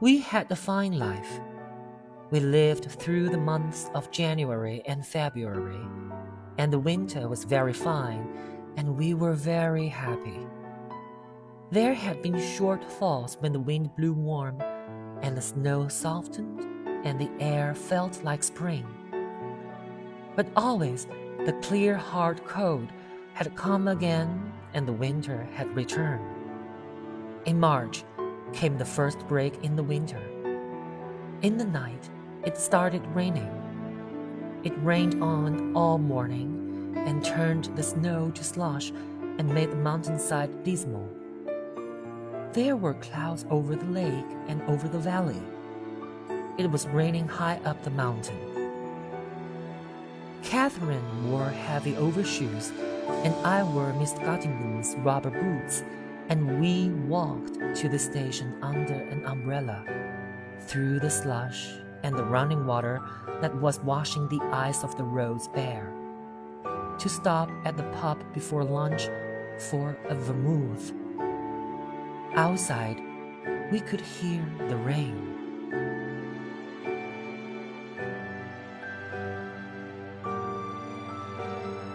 We had a fine life. We lived through the months of January and February, and the winter was very fine, and we were very happy. There had been short thaws when the wind blew warm, and the snow softened, and the air felt like spring. But always the clear, hard cold had come again, and the winter had returned. In March came the first break in the winter. In the night, it started raining. It rained on all morning and turned the snow to slush and made the mountainside dismal. There were clouds over the lake and over the valley. It was raining high up the mountain. Catherine wore heavy overshoes, and I wore Miss Guttingen's rubber boots, and we walked to the station under an umbrella, through the slush and the running water that was washing the ice of the roads bare, to stop at the pub before lunch for a vermouth. Outside, we could hear the rain.